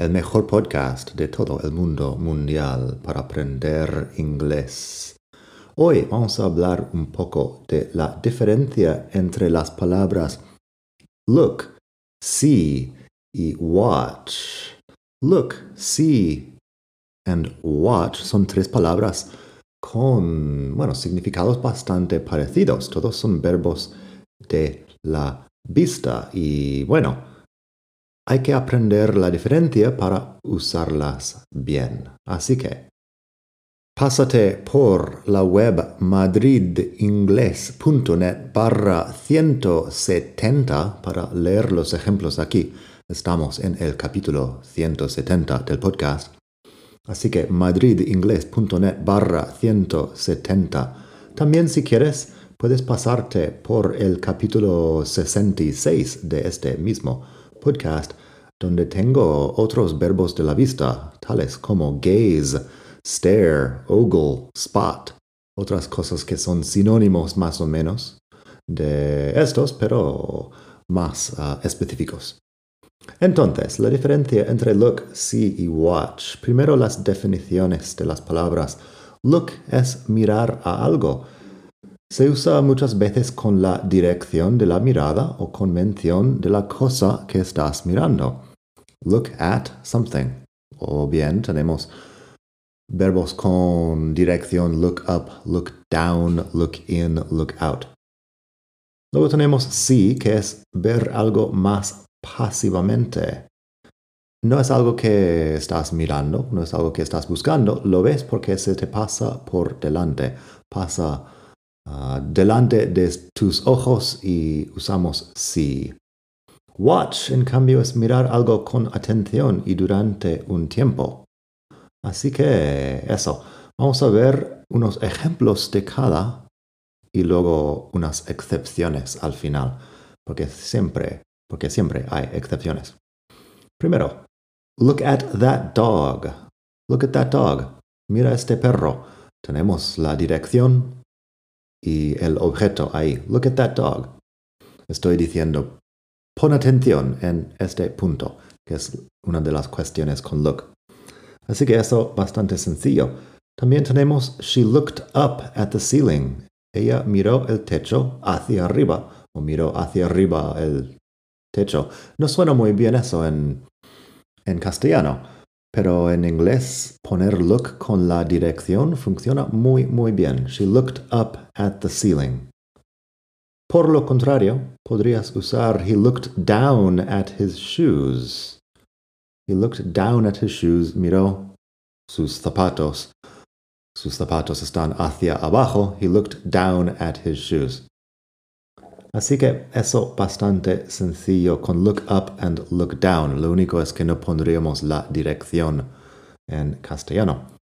el mejor podcast de todo el mundo mundial para aprender inglés. Hoy vamos a hablar un poco de la diferencia entre las palabras look, see y watch. Look, see and watch son tres palabras con, bueno, significados bastante parecidos. Todos son verbos de la vista y, bueno, hay que aprender la diferencia para usarlas bien. Así que, pásate por la web madridingles.net barra 170 para leer los ejemplos aquí. Estamos en el capítulo 170 del podcast. Así que madridingles.net barra 170. También si quieres, puedes pasarte por el capítulo 66 de este mismo podcast donde tengo otros verbos de la vista, tales como gaze, stare, ogle, spot, otras cosas que son sinónimos más o menos de estos, pero más uh, específicos. Entonces, la diferencia entre look, see y watch. Primero las definiciones de las palabras. Look es mirar a algo se usa muchas veces con la dirección de la mirada o con mención de la cosa que estás mirando. Look at something. O bien tenemos verbos con dirección look up, look down, look in, look out. Luego tenemos see, que es ver algo más pasivamente. No es algo que estás mirando, no es algo que estás buscando, lo ves porque se te pasa por delante, pasa Ah, delante de tus ojos y usamos sí. Watch, en cambio, es mirar algo con atención y durante un tiempo. Así que eso, vamos a ver unos ejemplos de cada y luego unas excepciones al final, porque siempre, porque siempre hay excepciones. Primero, look at that dog. Look at that dog. Mira este perro. Tenemos la dirección, y el objeto ahí. Look at that dog. Estoy diciendo, pon atención en este punto, que es una de las cuestiones con look. Así que eso bastante sencillo. También tenemos, she looked up at the ceiling. Ella miró el techo hacia arriba, o miró hacia arriba el techo. No suena muy bien eso en, en castellano. Pero en inglés, poner look con la dirección funciona muy, muy bien. She looked up at the ceiling. Por lo contrario, podrías usar he looked down at his shoes. He looked down at his shoes, miró sus zapatos. Sus zapatos están hacia abajo. He looked down at his shoes. Así que eso bastante sencillo con look up and look down. Lo único es que no pondríamos la dirección en castellano.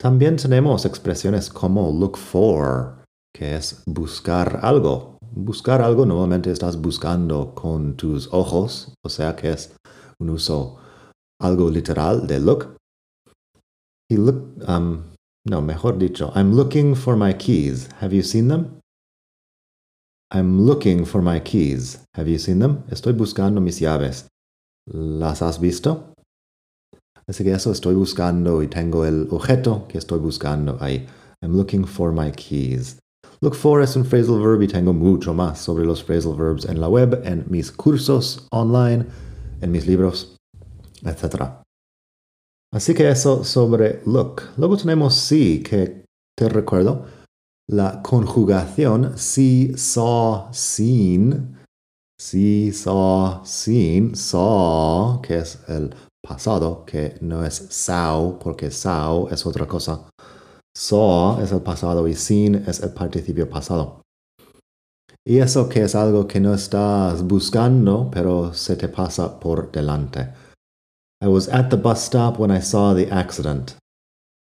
También tenemos expresiones como look for, que es buscar algo. Buscar algo normalmente estás buscando con tus ojos, o sea que es un uso algo literal de look. He look, um, no, mejor dicho, I'm looking for my keys. Have you seen them? I'm looking for my keys. Have you seen them? Estoy buscando mis llaves. ¿Las has visto? Así que eso estoy buscando y tengo el objeto que estoy buscando ahí. I'm looking for my keys. Look for es un phrasal verb y tengo mucho más sobre los phrasal verbs en la web, en mis cursos online, en mis libros, etc. Así que eso sobre look. Luego tenemos see, que te recuerdo la conjugación si, saw, seen, si, saw, seen, saw, que es el pasado, que no es saw, porque saw es otra cosa. Saw es el pasado y seen es el participio pasado. Y eso que es algo que no estás buscando, pero se te pasa por delante. I was at the bus stop when I saw the accident.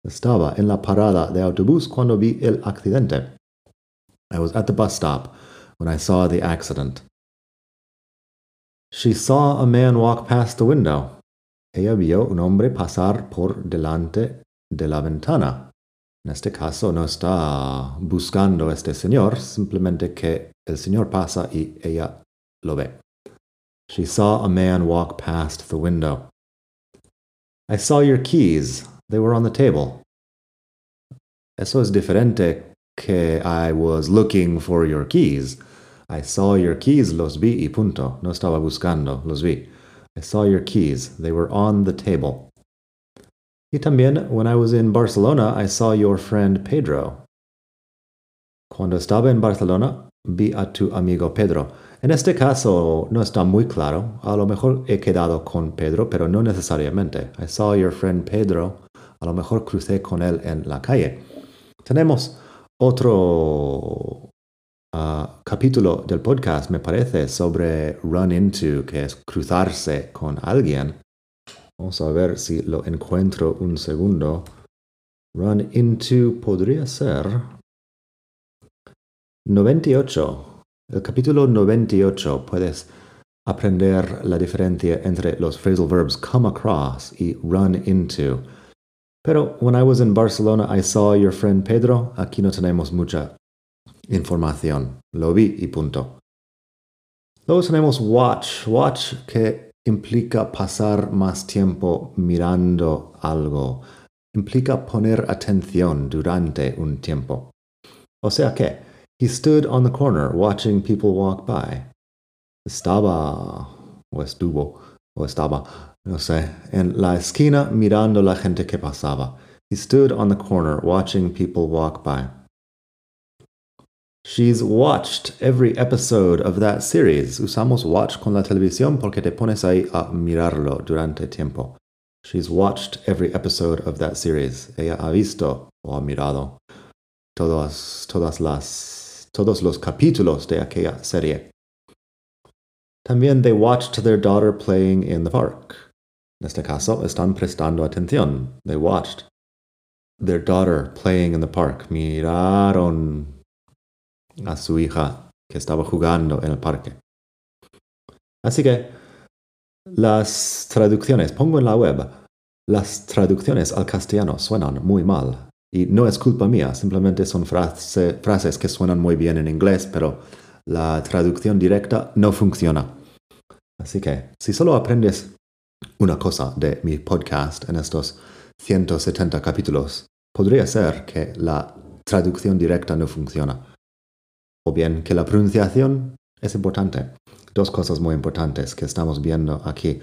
Estaba en la parada de autobús cuando vi el accidente. I was at the bus stop when I saw the accident. She saw a man walk past the window. Ella vio un hombre pasar por delante de la ventana. En este caso no está buscando a este señor, simplemente que el señor pasa y ella lo ve. She saw a man walk past the window. I saw your keys. They were on the table. Eso es diferente que I was looking for your keys. I saw your keys, los vi y punto. No estaba buscando, los vi. I saw your keys. They were on the table. Y también, when I was in Barcelona, I saw your friend Pedro. Cuando estaba en Barcelona, vi a tu amigo Pedro. En este caso no está muy claro. A lo mejor he quedado con Pedro, pero no necesariamente. I saw your friend Pedro. A lo mejor crucé con él en la calle. Tenemos otro uh, capítulo del podcast, me parece, sobre run into, que es cruzarse con alguien. Vamos a ver si lo encuentro un segundo. Run into podría ser 98. El capítulo 98 puedes aprender la diferencia entre los phrasal verbs come across y run into. Pero when I was in Barcelona, I saw your friend Pedro. Aquí no tenemos mucha información. Lo vi y punto. Luego tenemos watch. Watch que implica pasar más tiempo mirando algo. Implica poner atención durante un tiempo. O sea que, he stood on the corner watching people walk by. Estaba, o estuvo, o estaba no sé, en la esquina mirando la gente que pasaba. He stood on the corner watching people walk by. She's watched every episode of that series. Usamos watch con la televisión porque te pones ahí a mirarlo durante tiempo. She's watched every episode of that series. Ella ha visto o ha mirado todas, todas las, todos los capítulos de aquella serie. También they watched their daughter playing in the park. En este caso, están prestando atención. They watched their daughter playing in the park. Miraron a su hija que estaba jugando en el parque. Así que las traducciones, pongo en la web, las traducciones al castellano suenan muy mal. Y no es culpa mía, simplemente son frases que suenan muy bien en inglés, pero la traducción directa no funciona. Así que si solo aprendes una cosa de mi podcast en estos 170 capítulos podría ser que la traducción directa no funciona. O bien que la pronunciación es importante. Dos cosas muy importantes que estamos viendo aquí.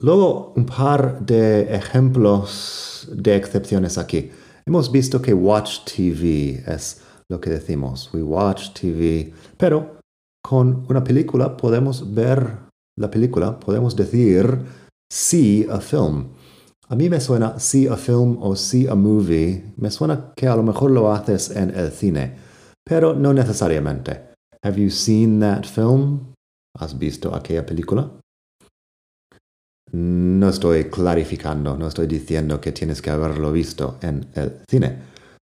Luego, un par de ejemplos de excepciones aquí. Hemos visto que watch TV es lo que decimos. We watch TV. Pero con una película podemos ver la película, podemos decir see a film. A mí me suena see a film o see a movie. Me suena que a lo mejor lo haces en el cine, pero no necesariamente. Have you seen that film? ¿Has visto aquella película? No estoy clarificando, no estoy diciendo que tienes que haberlo visto en el cine.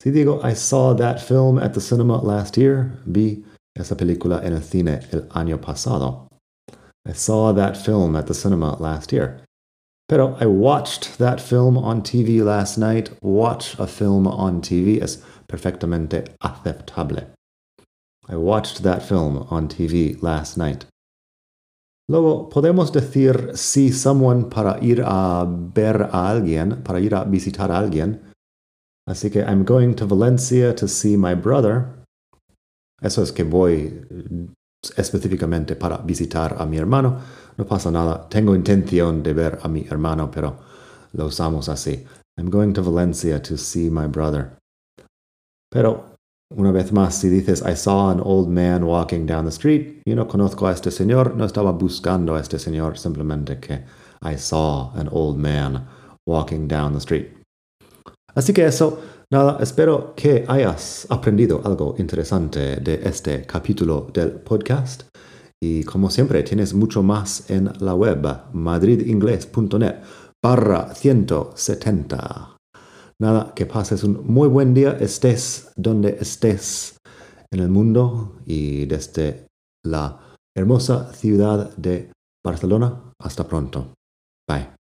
Si digo I saw that film at the cinema last year, vi esa película en el cine el año pasado. I saw that film at the cinema last year. Pero I watched that film on TV last night. Watch a film on TV es perfectamente aceptable. I watched that film on TV last night. Luego podemos decir see someone para ir a ver a alguien, para ir a visitar a alguien. Así que I'm going to Valencia to see my brother. Eso es que voy específicamente para visitar a mi hermano. No pasa nada. Tengo intención de ver a mi hermano, pero lo usamos así. I'm going to Valencia to see my brother. Pero, una vez más, si dices, I saw an old man walking down the street, yo no conozco a este señor, no estaba buscando a este señor, simplemente que I saw an old man walking down the street. Así que eso Nada, espero que hayas aprendido algo interesante de este capítulo del podcast Y como siempre, tienes mucho más en la web madridingles.net barra 170. Nada, que pases un muy buen día, estés donde estés en el mundo y desde la hermosa ciudad de Barcelona. Hasta pronto. Bye.